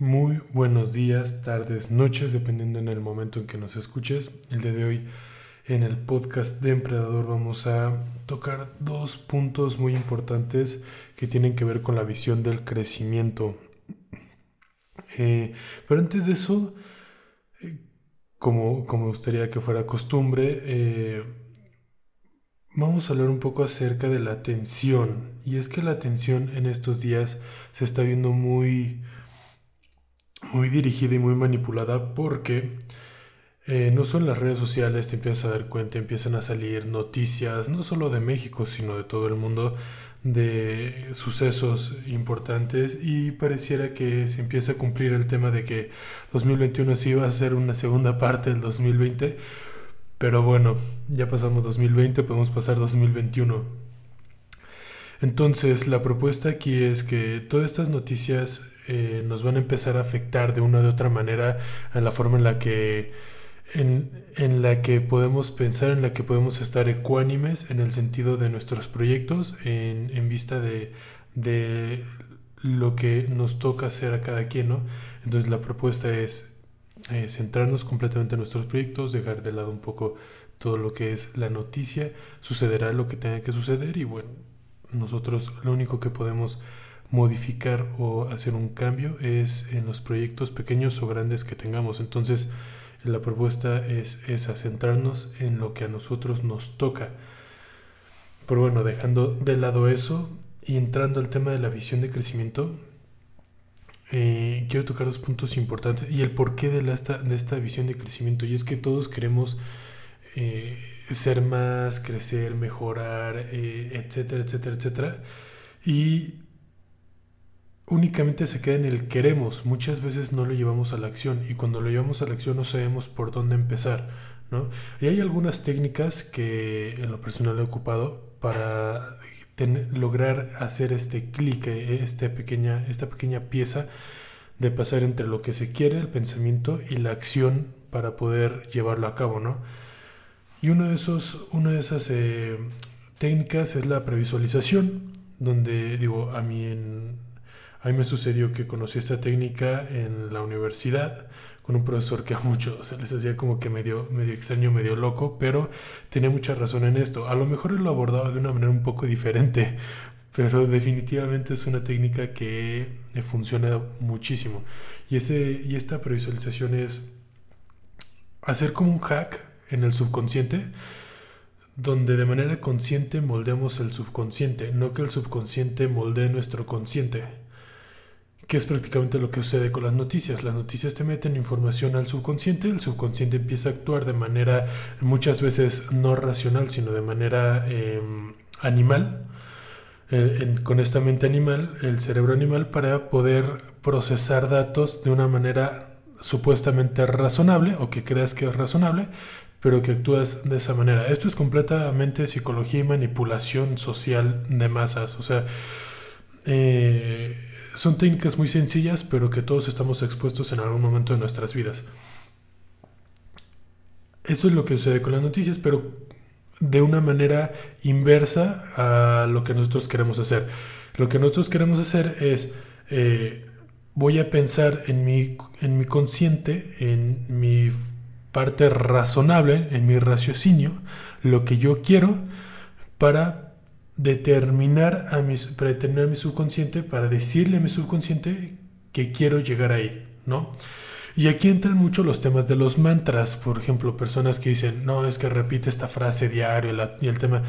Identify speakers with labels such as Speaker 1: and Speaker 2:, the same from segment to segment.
Speaker 1: Muy buenos días, tardes, noches, dependiendo en el momento en que nos escuches. El día de hoy en el podcast de Empredador vamos a tocar dos puntos muy importantes que tienen que ver con la visión del crecimiento. Eh, pero antes de eso, eh, como, como gustaría que fuera costumbre, eh, vamos a hablar un poco acerca de la atención. Y es que la atención en estos días se está viendo muy muy dirigida y muy manipulada porque eh, no son las redes sociales, te empiezas a dar cuenta, empiezan a salir noticias, no solo de México, sino de todo el mundo, de sucesos importantes y pareciera que se empieza a cumplir el tema de que 2021 sí va a ser una segunda parte del 2020, pero bueno, ya pasamos 2020, podemos pasar 2021. Entonces, la propuesta aquí es que todas estas noticias eh, nos van a empezar a afectar de una u otra manera a la forma en la que en, la que podemos pensar, en la que podemos estar ecuánimes en el sentido de nuestros proyectos, en, vista de, de, lo que nos toca hacer a cada quien, ¿no? Entonces la propuesta es eh, centrarnos completamente en nuestros proyectos, dejar de lado un poco todo lo que es la noticia, sucederá lo que tenga que suceder y bueno, nosotros lo único que podemos modificar o hacer un cambio es en los proyectos pequeños o grandes que tengamos. Entonces, la propuesta es esa, centrarnos en lo que a nosotros nos toca. Pero bueno, dejando de lado eso y entrando al tema de la visión de crecimiento, eh, quiero tocar dos puntos importantes y el porqué de, la, de esta visión de crecimiento. Y es que todos queremos eh, ser más, crecer, mejorar, eh, etcétera, etcétera, etcétera. Y únicamente se queda en el queremos, muchas veces no lo llevamos a la acción y cuando lo llevamos a la acción no sabemos por dónde empezar. ¿no? Y hay algunas técnicas que en lo personal he ocupado para lograr hacer este clic, este pequeña, esta pequeña pieza de pasar entre lo que se quiere, el pensamiento y la acción para poder llevarlo a cabo. ¿no? Y uno de esos, una de esas eh, técnicas es la previsualización, donde digo, a mí, en, a mí me sucedió que conocí esta técnica en la universidad con un profesor que a muchos se les hacía como que medio, medio extraño, medio loco, pero tenía mucha razón en esto. A lo mejor él lo abordaba de una manera un poco diferente, pero definitivamente es una técnica que eh, funciona muchísimo. Y, ese, y esta previsualización es hacer como un hack en el subconsciente, donde de manera consciente moldeamos el subconsciente, no que el subconsciente moldee nuestro consciente, que es prácticamente lo que sucede con las noticias. Las noticias te meten información al subconsciente, el subconsciente empieza a actuar de manera muchas veces no racional, sino de manera em, animal. Eh, con esta mente animal, el cerebro animal, para poder procesar datos de una manera supuestamente razonable o que creas que es razonable, pero que actúas de esa manera. Esto es completamente psicología y manipulación social de masas. O sea, eh, son técnicas muy sencillas, pero que todos estamos expuestos en algún momento de nuestras vidas. Esto es lo que sucede con las noticias, pero de una manera inversa a lo que nosotros queremos hacer. Lo que nosotros queremos hacer es, eh, voy a pensar en mi, en mi consciente, en mi parte razonable en mi raciocinio lo que yo quiero para determinar a mi, para determinar mi subconsciente, para decirle a mi subconsciente que quiero llegar ahí, ¿no? Y aquí entran mucho los temas de los mantras, por ejemplo, personas que dicen, no, es que repite esta frase diario y el tema,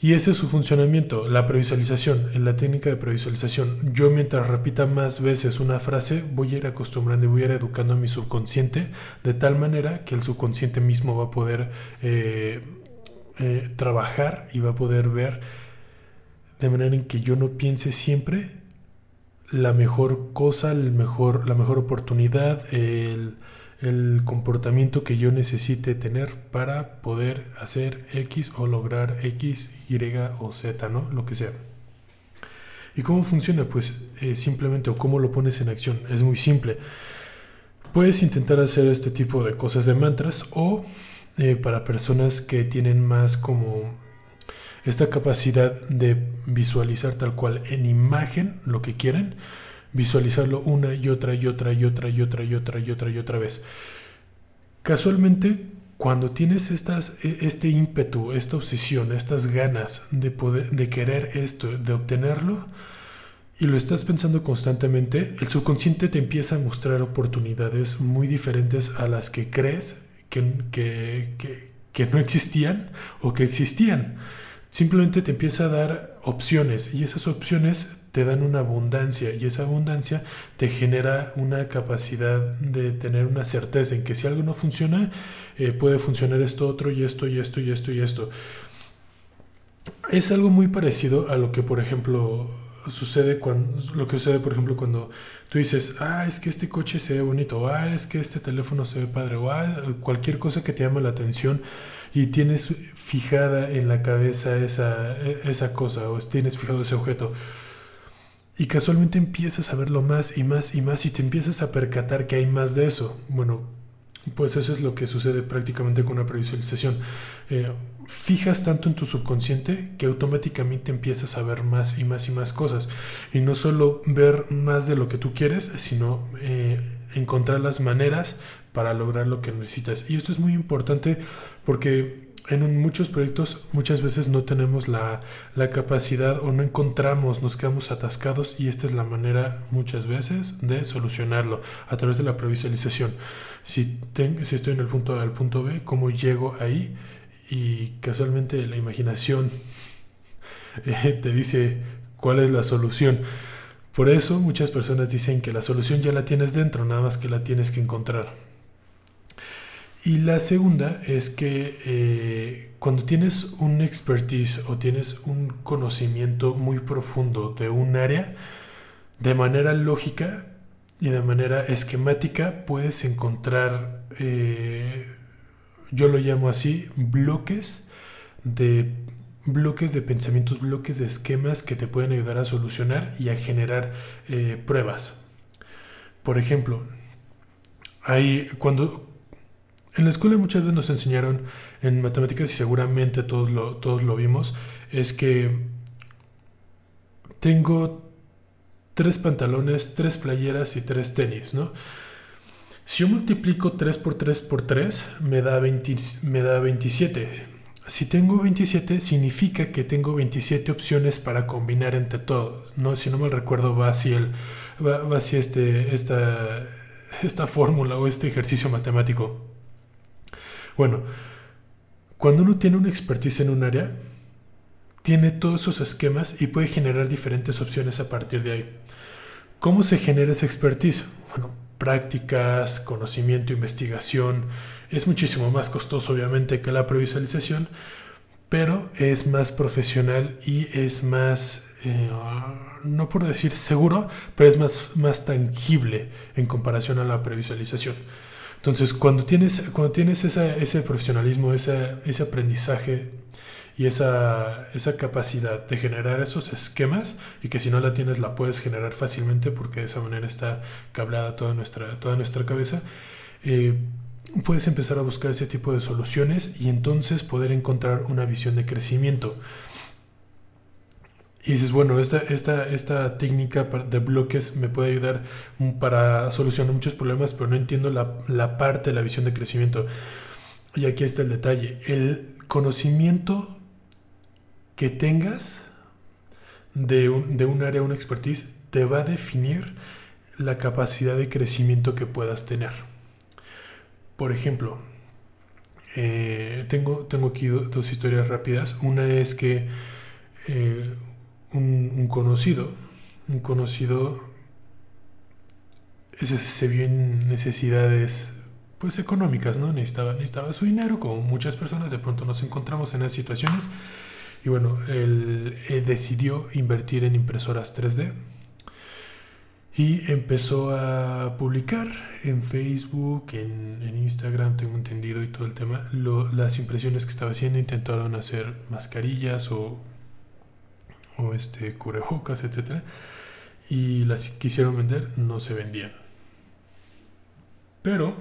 Speaker 1: y ese es su funcionamiento, la previsualización, en la técnica de previsualización. Yo mientras repita más veces una frase, voy a ir acostumbrando y voy a ir educando a mi subconsciente de tal manera que el subconsciente mismo va a poder eh, eh, trabajar y va a poder ver de manera en que yo no piense siempre la mejor cosa, el mejor, la mejor oportunidad, el el comportamiento que yo necesite tener para poder hacer X o lograr X, Y o Z, ¿no? Lo que sea. ¿Y cómo funciona? Pues eh, simplemente, o cómo lo pones en acción. Es muy simple. Puedes intentar hacer este tipo de cosas de mantras o eh, para personas que tienen más como esta capacidad de visualizar tal cual en imagen lo que quieren visualizarlo una y otra y otra y otra y otra y otra y otra y otra vez. Casualmente, cuando tienes estas, e, este ímpetu, esta obsesión, estas ganas de, poder, de querer esto, de obtenerlo, y lo estás pensando constantemente, el subconsciente te empieza a mostrar oportunidades muy diferentes a las que crees que, que, que no existían o que existían. Simplemente te empieza a dar opciones y esas opciones te dan una abundancia y esa abundancia te genera una capacidad de tener una certeza en que si algo no funciona, eh, puede funcionar esto otro y esto y esto y esto y esto. Es algo muy parecido a lo que, por ejemplo, sucede cuando, lo que sucede, por ejemplo, cuando tú dices, ah, es que este coche se ve bonito, ah, es que este teléfono se ve padre, o ah, cualquier cosa que te llame la atención y tienes fijada en la cabeza esa, esa cosa, o tienes fijado ese objeto y casualmente empiezas a verlo más y más y más y te empiezas a percatar que hay más de eso. Bueno, pues eso es lo que sucede prácticamente con una previsualización. Eh, fijas tanto en tu subconsciente que automáticamente empiezas a ver más y más y más cosas. Y no solo ver más de lo que tú quieres, sino eh, encontrar las maneras para lograr lo que necesitas. Y esto es muy importante porque en muchos proyectos muchas veces no tenemos la, capacidad o no encontramos, nos quedamos atascados y esta es la manera muchas veces de solucionarlo a través de la previsualización. Si, si estoy en el punto A al punto B, ¿cómo llego ahí? Y casualmente la imaginación eh, te dice cuál es la solución. Por eso muchas personas dicen que la solución ya la tienes dentro, nada más que la tienes que encontrar. Y la segunda es que eh, cuando tienes un expertise o tienes un conocimiento muy profundo de un área, de manera lógica y de manera esquemática puedes encontrar, eh, yo lo llamo así, bloques de bloques de pensamientos, bloques de esquemas que te pueden ayudar a solucionar y a generar eh, pruebas. Por ejemplo, hay, cuando, en la escuela muchas veces nos enseñaron en matemáticas y seguramente todos lo, todos lo vimos, es que tengo tres pantalones, tres playeras y tres tenis, ¿no? Si yo multiplico 3 por 3 por 3, me da, me da 27. Si tengo 27, significa que tengo 27 opciones para combinar entre todos. ¿no? Si no me recuerdo, va así, el, va, así este, esta, esta fórmula o este ejercicio matemático. Bueno, cuando uno tiene una expertise en un área, tiene todos esos esquemas y puede generar diferentes opciones a partir de ahí. ¿Cómo se genera esa expertise? Bueno, prácticas, conocimiento, investigación. Es muchísimo más costoso, obviamente, que la previsualización, pero es más profesional y es más, eh, no por decir seguro, pero es más, más tangible en comparación a la previsualización. Entonces, cuando tienes, cuando tienes ese profesionalismo, ese, ese aprendizaje y esa, esa, capacidad de generar esos esquemas y que si no la tienes la puedes generar fácilmente porque de esa manera está cableada toda nuestra, toda nuestra cabeza, eh, puedes empezar a buscar ese tipo de soluciones y entonces poder encontrar una visión de crecimiento. Y dices, bueno, esta, esta, esta técnica de bloques me puede ayudar para solucionar muchos problemas, pero no entiendo la, parte de la visión de crecimiento. Y aquí está el detalle. El conocimiento que tengas de un, de un área, una expertise, te va a definir la capacidad de crecimiento que puedas tener. Por ejemplo, eh, tengo, tengo aquí dos historias rápidas. Una es que eh, un, conocido, un conocido ese se vio en necesidades pues económicas, ¿no? Necesitaba, necesitaba su dinero, como muchas personas, de pronto nos encontramos en esas situaciones. Y bueno, él, decidió invertir en impresoras 3D y empezó a publicar en Facebook, en, en, Instagram, tengo entendido, y todo el tema, las impresiones que estaba haciendo. Intentaron hacer mascarillas o o este cubrebocas, etcétera, y las quisieron vender, no se vendían. Pero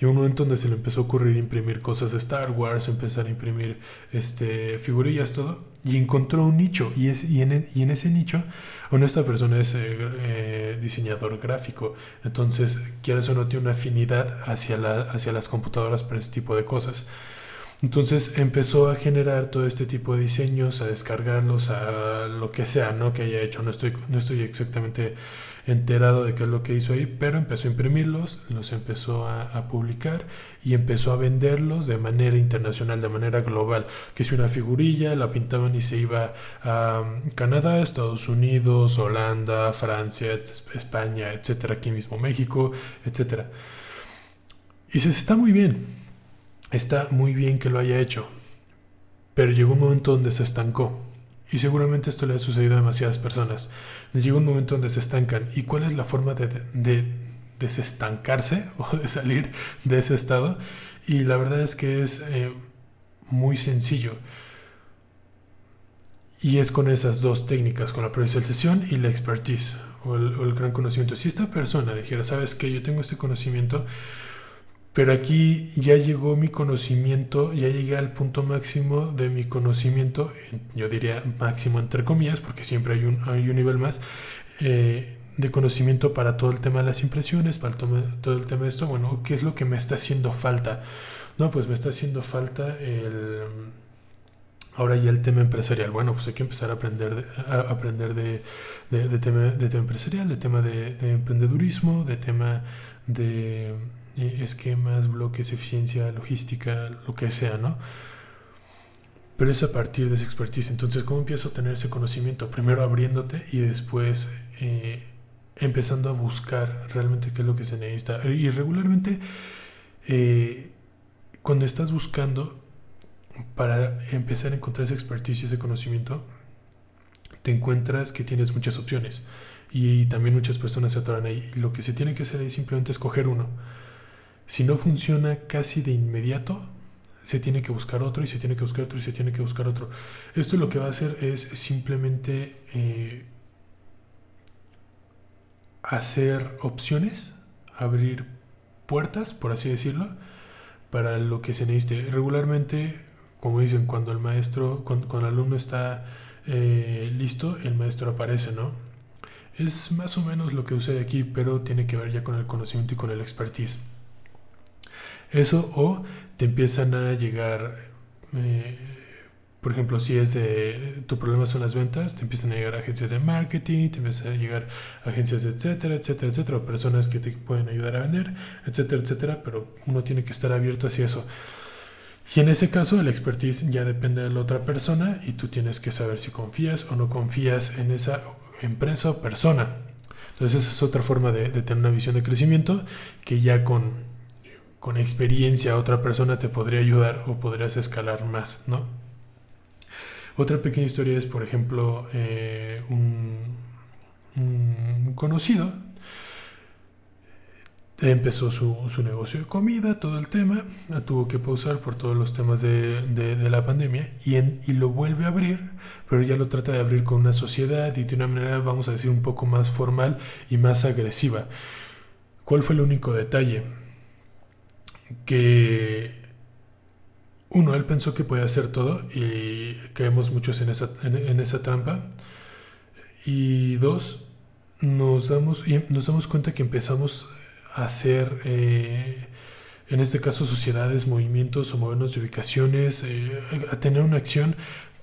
Speaker 1: Y un momento donde se le empezó a ocurrir imprimir cosas de Star Wars, empezar a imprimir este, figurillas, todo. Y encontró un nicho. Y, es, y, en, ese nicho, bueno, esta persona es eh, eh, diseñador gráfico. Entonces, quieres o no, tiene una afinidad hacia, la, hacia las computadoras para este tipo de cosas. Entonces empezó a generar todo este tipo de diseños, a descargarlos, a lo que sea, ¿no? Que haya hecho. No estoy, no estoy exactamente enterado de qué es lo que hizo ahí, pero empezó a imprimirlos, los empezó a, publicar y empezó a venderlos de manera internacional, de manera global. Que si una figurilla la pintaban y se iba a Canadá, Estados Unidos, Holanda, Francia, España, etcétera, aquí mismo México, etcétera. Y se está muy bien Está muy bien que lo haya hecho, pero llegó un momento donde se estancó. Y seguramente esto le ha sucedido a demasiadas personas. Llega un momento donde se estancan. ¿Y cuál es la forma de, de, desestancarse o de salir de ese estado? Y la verdad es que es eh, muy sencillo. Y es con esas dos técnicas, con la sesión y la expertise o el, o el gran conocimiento. Si esta persona dijera, sabes que yo tengo este conocimiento, pero aquí ya llegó mi conocimiento, ya llegué al punto máximo de mi conocimiento, yo diría máximo entre comillas, porque siempre hay un, hay un nivel más, eh, de conocimiento para todo el tema de las impresiones, para todo el tema de esto. Bueno, ¿qué es lo que me está haciendo falta? No, pues me está haciendo falta el... Ahora ya el tema empresarial. Bueno, pues hay que empezar a aprender de, a aprender de, de, tema, de tema empresarial, de tema de emprendedurismo, de tema de esquemas, bloques, eficiencia, logística, lo que sea, ¿no? Pero es a partir de esa expertise. Entonces, ¿cómo empiezo a tener ese conocimiento? Primero abriéndote y después eh, empezando a buscar realmente qué es lo que se necesita. Y regularmente, eh, cuando estás buscando para empezar a encontrar esa expertise y ese conocimiento, te encuentras que tienes muchas opciones y también muchas personas se atoran ahí. lo que se tiene que hacer es simplemente escoger uno. Si no funciona casi de inmediato, se tiene que buscar otro y se tiene que buscar otro y se tiene que buscar otro. Esto lo que va a hacer es simplemente eh, hacer opciones, abrir puertas, por así decirlo, para lo que se necesite. Regularmente, como dicen, cuando el maestro, cuando, el alumno está eh, listo, el maestro aparece, ¿no? Es más o menos lo que sucede aquí, pero tiene que ver ya con el conocimiento y con el expertise. Eso o te empiezan a llegar, eh, por ejemplo, si es de tu problema son las ventas, te empiezan a llegar agencias de marketing, te empiezan a llegar agencias, etcétera, etcétera, etcétera, personas que te pueden ayudar a vender, etcétera, etcétera, pero uno tiene que estar abierto hacia eso. Y en ese caso el expertise ya depende de la otra persona y tú tienes que saber si confías o no confías en esa empresa o persona. Entonces esa es otra forma de tener una visión de crecimiento que ya con con experiencia otra persona te podría ayudar o podrías escalar más, ¿no? Otra pequeña historia es, por ejemplo, eh, un, conocido empezó su, negocio de comida, todo el tema, tuvo que pausar por todos los temas de, la pandemia y, y, lo vuelve a abrir, pero ya lo trata de abrir con una sociedad y de una manera, vamos a decir, un poco más formal y más agresiva. ¿Cuál fue el único detalle? Que uno, él pensó que podía hacer todo y caemos muchos en esa, en, esa trampa. Y dos, nos damos, nos damos cuenta que empezamos a hacer, eh, en este caso, sociedades, movimientos o movernos de ubicaciones, eh, a tener una acción,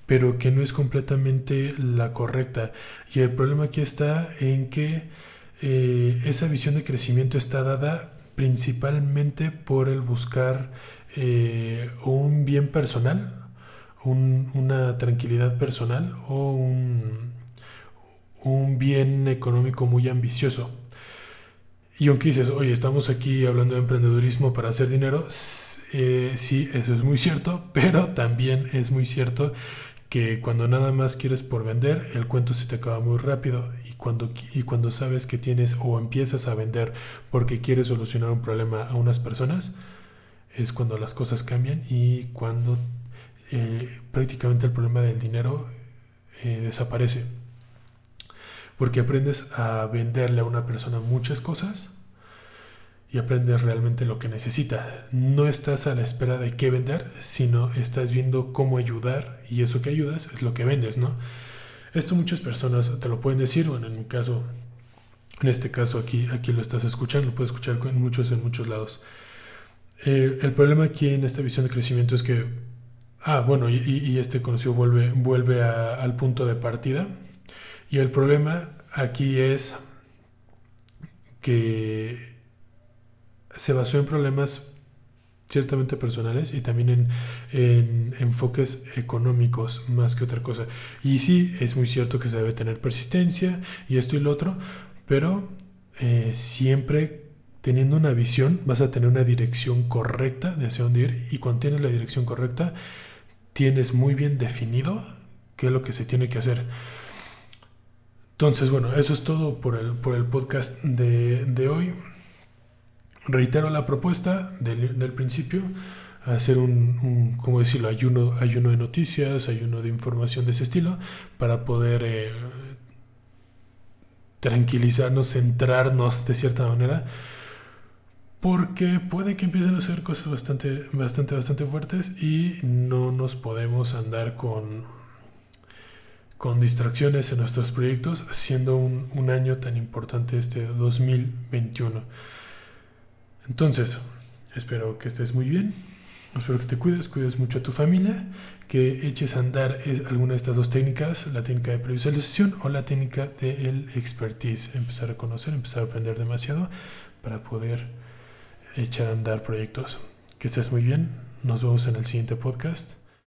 Speaker 1: pero que no es completamente la correcta. Y el problema aquí está en que eh, esa visión de crecimiento está dada principalmente por el buscar eh, un bien personal, una tranquilidad personal o un, bien económico muy ambicioso. Y aunque dices, oye, estamos aquí hablando de emprendedurismo para hacer dinero, eh, sí, eso es muy cierto, pero también es muy cierto que cuando nada más quieres por vender, el cuento se te acaba muy rápido cuando, y cuando sabes que tienes o empiezas a vender porque quieres solucionar un problema a unas personas, es cuando las cosas cambian y cuando eh, prácticamente el problema del dinero eh, desaparece. Porque aprendes a venderle a una persona muchas cosas y aprendes realmente lo que necesita. No estás a la espera de qué vender, sino estás viendo cómo ayudar y eso que ayudas es lo que vendes, ¿no? Esto muchas personas te lo pueden decir, bueno, en mi caso, en este caso aquí, aquí lo estás escuchando, lo puedes escuchar en muchos, en muchos lados. Eh, el problema aquí en esta visión de crecimiento es que, ah, bueno, y, este conocido vuelve, vuelve al punto de partida. Y el problema aquí es que se basó en problemas ciertamente personales y también en, en, enfoques económicos más que otra cosa. Y sí, es muy cierto que se debe tener persistencia y esto y lo otro, pero eh, siempre teniendo una visión vas a tener una dirección correcta de hacia dónde ir y cuando tienes la dirección correcta tienes muy bien definido qué es lo que se tiene que hacer. Entonces, bueno, eso es todo por el, por el podcast de, de hoy. Reitero la propuesta del, principio, hacer un, un, ¿cómo decirlo?, ayuno, ayuno de noticias, ayuno de información de ese estilo, para poder eh, tranquilizarnos, centrarnos de cierta manera, porque puede que empiecen a hacer cosas bastante, bastante, bastante fuertes y no nos podemos andar con con distracciones en nuestros proyectos, siendo un, un año tan importante este 2021. Entonces, espero que estés muy bien, espero que te cuides, cuides mucho a tu familia, que eches a andar alguna de estas dos técnicas, la técnica de previsualización o la técnica del expertise, empezar a conocer, empezar a aprender demasiado para poder echar a andar proyectos. Que estés muy bien, nos vemos en el siguiente podcast.